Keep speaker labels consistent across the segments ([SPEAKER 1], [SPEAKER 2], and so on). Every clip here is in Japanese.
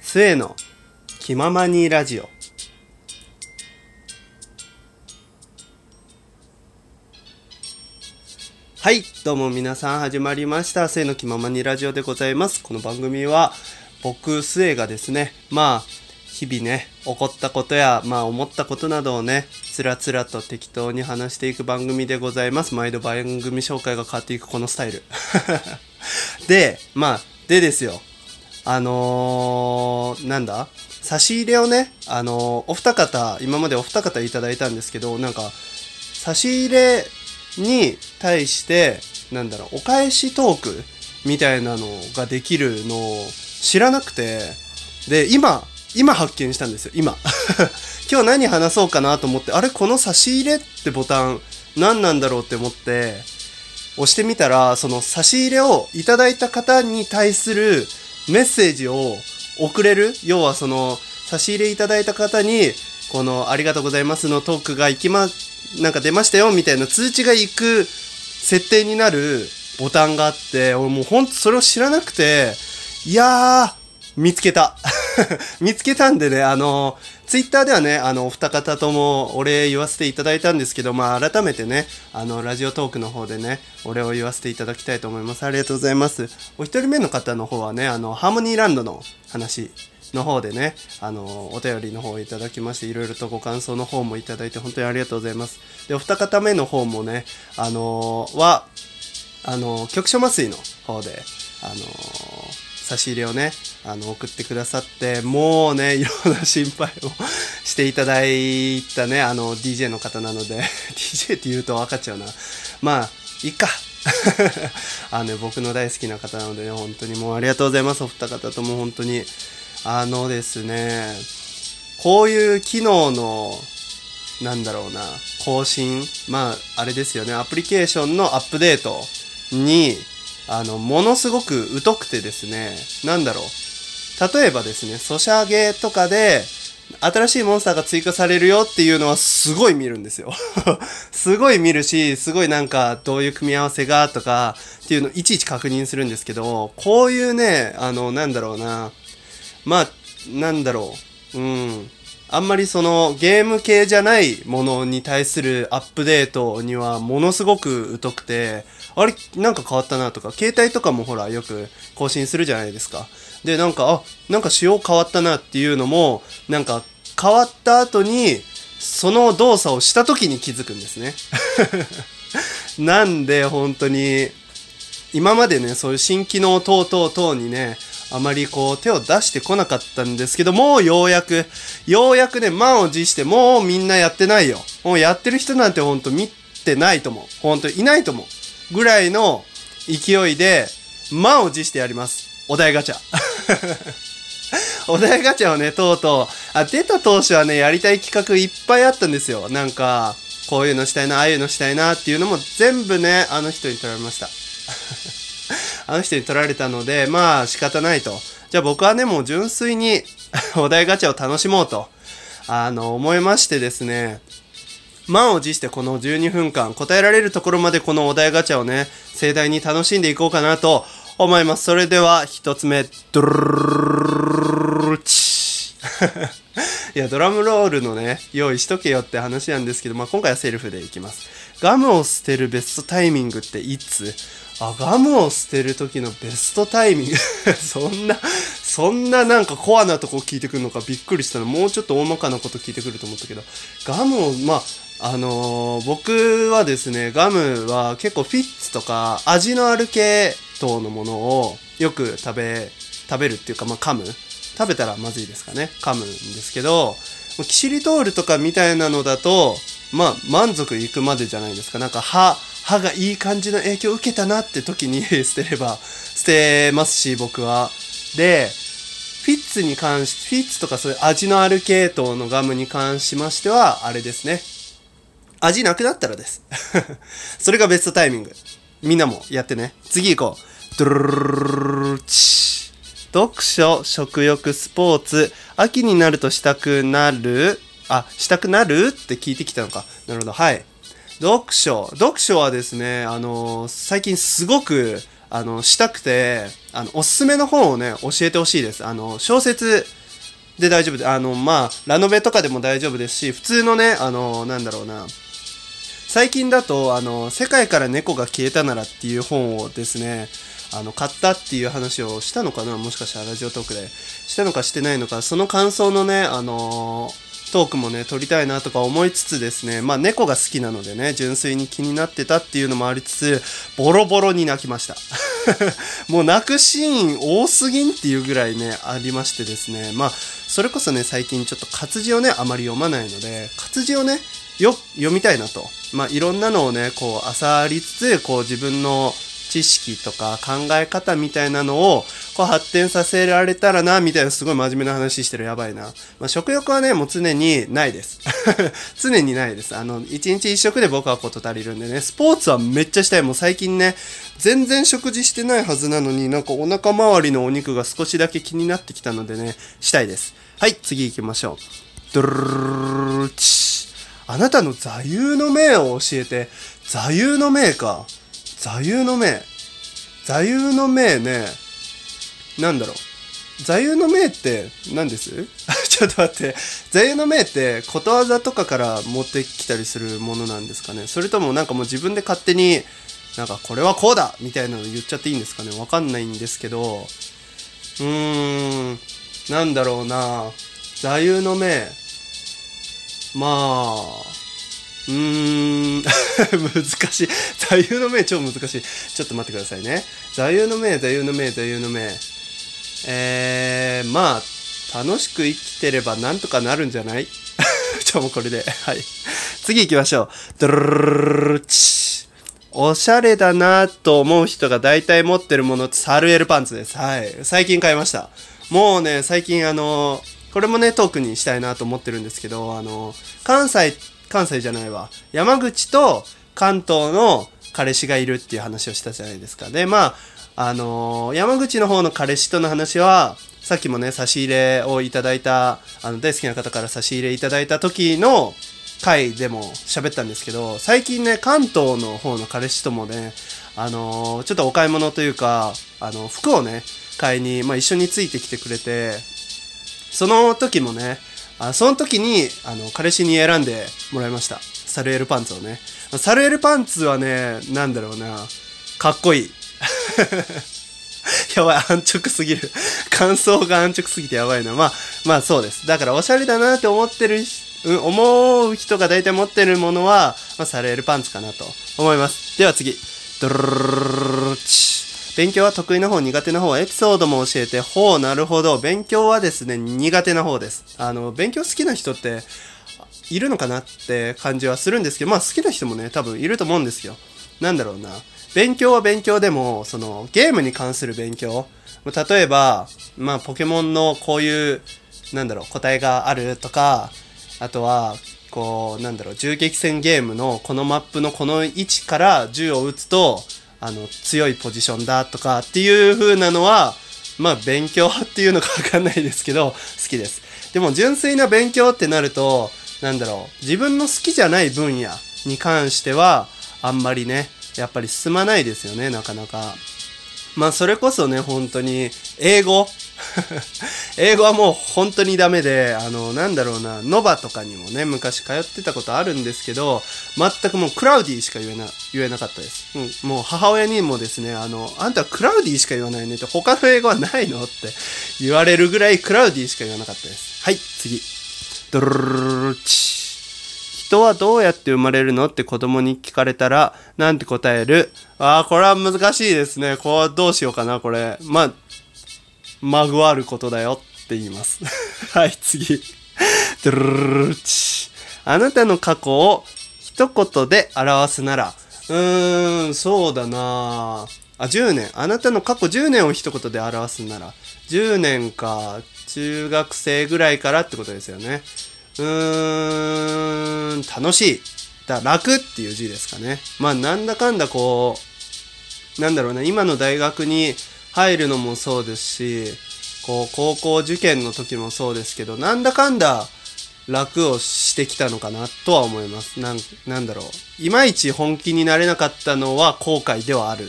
[SPEAKER 1] 末の。気ままにラジオ。はいどうも皆さん始まりました。末の気ままにラジオでございます。この番組は僕末がですねまあ日々ね起こったことやまあ思ったことなどをねつらつらと適当に話していく番組でございます。毎度番組紹介が変わっていくこのスタイル。でまあでですよ。あのー、なんだ？差し入れをね、あのー、お二方、今までお二方いただいたんですけど、なんか、差し入れに対して、なんだろう、お返しトークみたいなのができるのを知らなくて、で、今、今発見したんですよ、今。今日何話そうかなと思って、あれこの差し入れってボタン何なんだろうって思って、押してみたら、その差し入れをいただいた方に対するメッセージを送れる？要はその差し入れいただいた方にこのありがとうございますのトークが行きまなんか出ましたよみたいな通知が行く設定になるボタンがあって俺もうほんとそれを知らなくていやー見つけた。見つけたんでねあのツイッターではね、あの、お二方ともお礼言わせていただいたんですけど、まあ、改めてね、あの、ラジオトークの方でね、お礼を言わせていただきたいと思います。ありがとうございます。お一人目の方の方はね、あの、ハーモニーランドの話の方でね、あの、お便りの方をいただきまして、いろいろとご感想の方もいただいて、本当にありがとうございます。で、お二方目の方もね、あのは、あの、局所麻酔の方で、あの差し入れをね、あの、送ってくださって、もうね、いろんな心配をしていただいたね、あの、DJ の方なので、DJ って言うと分かっちゃうな。まあ、いっか。あのね、僕の大好きな方なのでね、本当にもうありがとうございます。お二方とも本当に。あのですね、こういう機能の、なんだろうな、更新、まあ、あれですよね、アプリケーションのアップデートに、あの、ものすごく疎くてですね、なんだろう。例えばですね、ソシャゲとかで、新しいモンスターが追加されるよっていうのはすごい見るんですよ すごい見るし、すごいなんかどういう組み合わせがとかっていうのをいちいち確認するんですけど、こういうね、あの、なんだろうな。まあ、なんだろう。うん。あんまりそのゲーム系じゃないものに対するアップデートにはものすごく疎くて、あれなんか変わったなとか、携帯とかもほらよく更新するじゃないですか。で、なんか、あ、なんか仕様変わったなっていうのも、なんか変わった後に、その動作をした時に気づくんですね。なんで本当に、今までね、そういう新機能等々等にね、あまりこう手を出してこなかったんですけど、もうようやく、ようやくね、満を持して、もうみんなやってないよ。もうやってる人なんてほんと見てないと思う。ほんといないと思う。ぐらいの勢いで、満を持してやります。お題ガチャ。お題ガチャをね、とうとう、あ、出た当初はね、やりたい企画いっぱいあったんですよ。なんか、こういうのしたいな、ああいうのしたいなっていうのも全部ね、あの人に取られました。あの人に取られたので、まあ仕方ないと。じゃあ僕はね、もう純粋に お題ガチャを楽しもうと、あの、思いましてですね、満を持してこの12分間答えられるところまでこのお題ガチャをね、盛大に楽しんでいこうかなと思います。それでは一つ目、ドルルチいや、ドラムロールのね、用意しとけよって話なんですけど、まあ、今回はセルフでいきます。ガムを捨てるベストタイミングっていつあ、ガムを捨てる時のベストタイミング そんな、そんななんかコアなとこ聞いてくるのかびっくりしたの。もうちょっと大まかなこと聞いてくると思ったけど、ガムを、まあ、あのー、僕はですね、ガムは結構フィッツとか味のある系統のものをよく食べ、食べるっていうか、まあ、噛む。食べたらまずいですかね。噛むんですけど、キシリトールとかみたいなのだと、まあ、満足いくまでじゃないですか。なんか歯、歯がいい感じの影響を受けたなって時に 捨てれば捨てますし、僕は。で、フィッツに関し、フィッツとかそういう味のある系統のガムに関しましては、あれですね。味なくなったらです。それがベストタイミング。みんなもやってね。次行こう。ドゥルルルチ読書、食欲、スポーツ。秋になるとしたくなるあ、したくなるって聞いてきたのか。なるほど。はい。読書。読書はですね、あの、最近すごく、あの、したくて、あの、おすすめの本をね、教えてほしいです。あの、小説で大丈夫で、あの、まあ、ラノベとかでも大丈夫ですし、普通のね、あの、なんだろうな、最近だと、あの、世界から猫が消えたならっていう本をですね、あの、買ったっていう話をしたのかな？もしかしたらラジオトークで。したのかしてないのか、その感想のね、あのトークもね、撮りたいなとか思いつつですね、まあ猫が好きなのでね、純粋に気になってたっていうのもありつつ、ボロボロに泣きました。もう泣くシーン多すぎんっていうぐらいね、ありましてですね、まあ、それこそね、最近ちょっと活字をね、あまり読まないので、活字をね、よ、読みたいなと。まあ、いろんなのをね、こう、漁りつつ、こう、自分の知識とか考え方みたいなのをこう発展させられたらなみたいなすごい真面目な話してるやばいな、まあ、食欲はねもう常にないです。常にないです。あの一日一食で僕はこと足りるんでね。スポーツはめっちゃしたい。もう最近ね全然食事してないはずなのになんかお腹周りのお肉が少しだけ気になってきたのでねしたいです。はい次行きましょう。ドルルルチあなたの座右の銘を教えて座右の銘か座右の銘。座右の銘ね。なんだろう。座右の銘って何です？ちょっと待って。座右の銘ってことわざとかから持ってきたりするものなんですかね？それともなんかもう自分で勝手になんかこれはこうだみたいなの言っちゃっていいんですかね？わかんないんですけど。うーん。なんだろうな。座右の銘。まあうーん 難しい。座右の銘超難しい。ちょっと待ってくださいね。座右の銘、座右の銘、座右の銘。えー、まあ、楽しく生きてればなんとかなるんじゃない？ちょ、もうこれで。はい。次行きましょう。ドルルルチ。おしゃれだなと思う人が大体持ってるものってサルエルパンツです。はい。最近買いました。もうね、最近あのこれもね、トークにしたいなと思ってるんですけど、あの関西って関西じゃないわ。山口と関東の彼氏がいるっていう話をしたじゃないですか。で、まあ、あのー、山口の方の彼氏との話は、さっきもね、差し入れをいただいた、あの、大好きな方から差し入れいただいた時の回でも喋ったんですけど、最近ね、関東の方の彼氏ともね、あのー、ちょっとお買い物というか、あの、服をね、買いに、まあ、一緒についてきてくれて、その時もね、あその時にあの彼氏に選んでもらいました。サルエルパンツをね。サルエルパンツはねなんだろうな。かっこいい。やばい安直すぎる。感想が安直すぎてやばいな。まあまあそうです。だからおしゃれだなって思ってるうん、思う人が大体持ってるものは、まあ、サルエルパンツかなと思います。では次。ドルルルチ勉強は得意な方、苦手な方、エピソードも教えて、ほう、なるほど。勉強はですね、苦手な方です。あの、勉強好きな人って、いるのかなって感じはするんですけど、まあ好きな人もね、多分いると思うんですよ。なんだろうな。勉強は勉強でも、その、ゲームに関する勉強。例えば、まあ、ポケモンのこういう、なんだろう、答えがあるとか、あとは、こう、なんだろう、銃撃戦ゲームのこのマップのこの位置から銃を撃つと、あの強いポジションだとかっていう風なのはまあ勉強っていうのかわかんないですけど 好きです。でも純粋な勉強ってなるとなんだろう自分の好きじゃない分野に関してはあんまりねやっぱり進まないですよねなかなか。まあそれこそね本当に英語 英語はもう本当にダメで、あの、なんだろうな、ノバとかにもね、昔通ってたことあるんですけど、全くもうクラウディしか言えな、言えなかったです。うん、もう母親にもですね、あの、あんたクラウディしか言わないねって、他の英語はないのって言われるぐらいクラウディしか言わなかったです。はい、次。ドルルルチ。人はどうやって生まれるのって子供に聞かれたら、なんて答えるああ、これは難しいですね。こう、どうしようかな、これ。まあ、まぐわることだよって言います。はい、次。あなたの過去を一言で表すなら、うーん、そうだなあ、10年。あなたの過去10年を一言で表すなら、10年か、中学生ぐらいからってことですよね。うーん、楽しい。だ楽っていう字ですかね。まあ、なんだかんだこう、なんだろうな、今の大学に入るのもそうですし、こう、高校受験の時もそうですけど、なんだかんだ楽をしてきたのかなとは思います。なん、なんだろう。いまいち本気になれなかったのは後悔ではある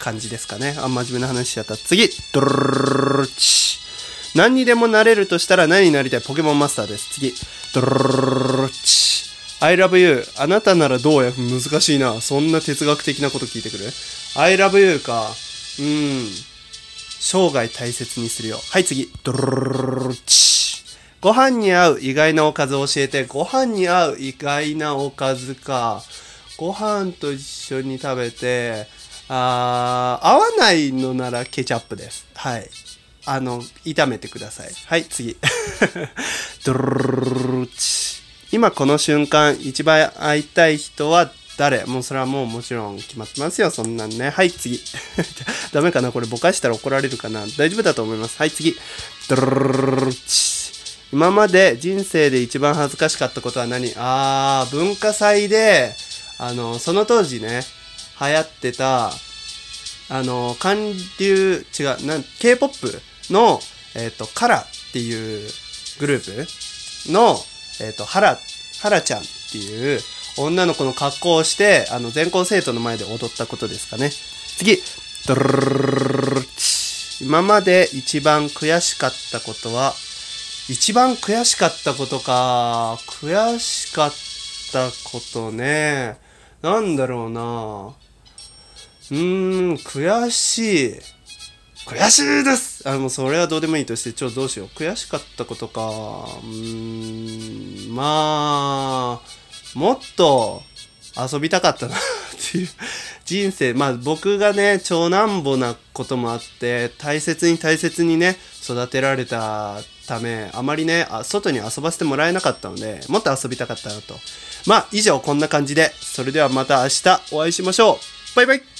[SPEAKER 1] 感じですかね。あ、真面目な話しちゃった。次ドルルルチ何にでもなれるとしたら何になりたいポケモンマスターです。次。ドルルルルチ I love you. あなたならどうや難しいな。そんな哲学的なこと聞いてくる ?I love you か。うん。生涯大切にするよ。はい、次。ドルルルルチご飯に合う意外なおかずを教えて。ご飯に合う意外なおかずか。ご飯と一緒に食べて、あー合わないのならケチャップです。はい。あの、炒めてください。はい、次。ドルルルチ今この瞬間、一番会いたい人は誰？もうそれはもうもちろん決まってますよ、そんなんね。はい、次。ダメかな？これぼかしたら怒られるかな？大丈夫だと思います。はい、次。ドルルルルチ今まで人生で一番恥ずかしかったことは何あー、文化祭で、あの、その当時ね、流行ってた、あの、韓流、違う、なん、K-POP の、えっ、と、カラっていうグループの、えっ、と、ハラ、ハラちゃんっていう女の子の格好をして、あの、全校生徒の前で踊ったことですかね。次ドルルル今まで一番悔しかったことは、一番悔しかったことか。悔しかったことね。なんだろうな。うーん、悔しい。悔しいですあ、もうそれはどうでもいいとして、ちょ、どうしよう。悔しかったことか。うーん、まあ、もっと遊びたかったなっていう人生。まあ僕がね、長男坊なこともあって、大切に大切にね、育てられたため、あまりね、あ外に遊ばせてもらえなかったので、もっと遊びたかったなと。まあ以上こんな感じで、それではまた明日お会いしましょう。バイバイ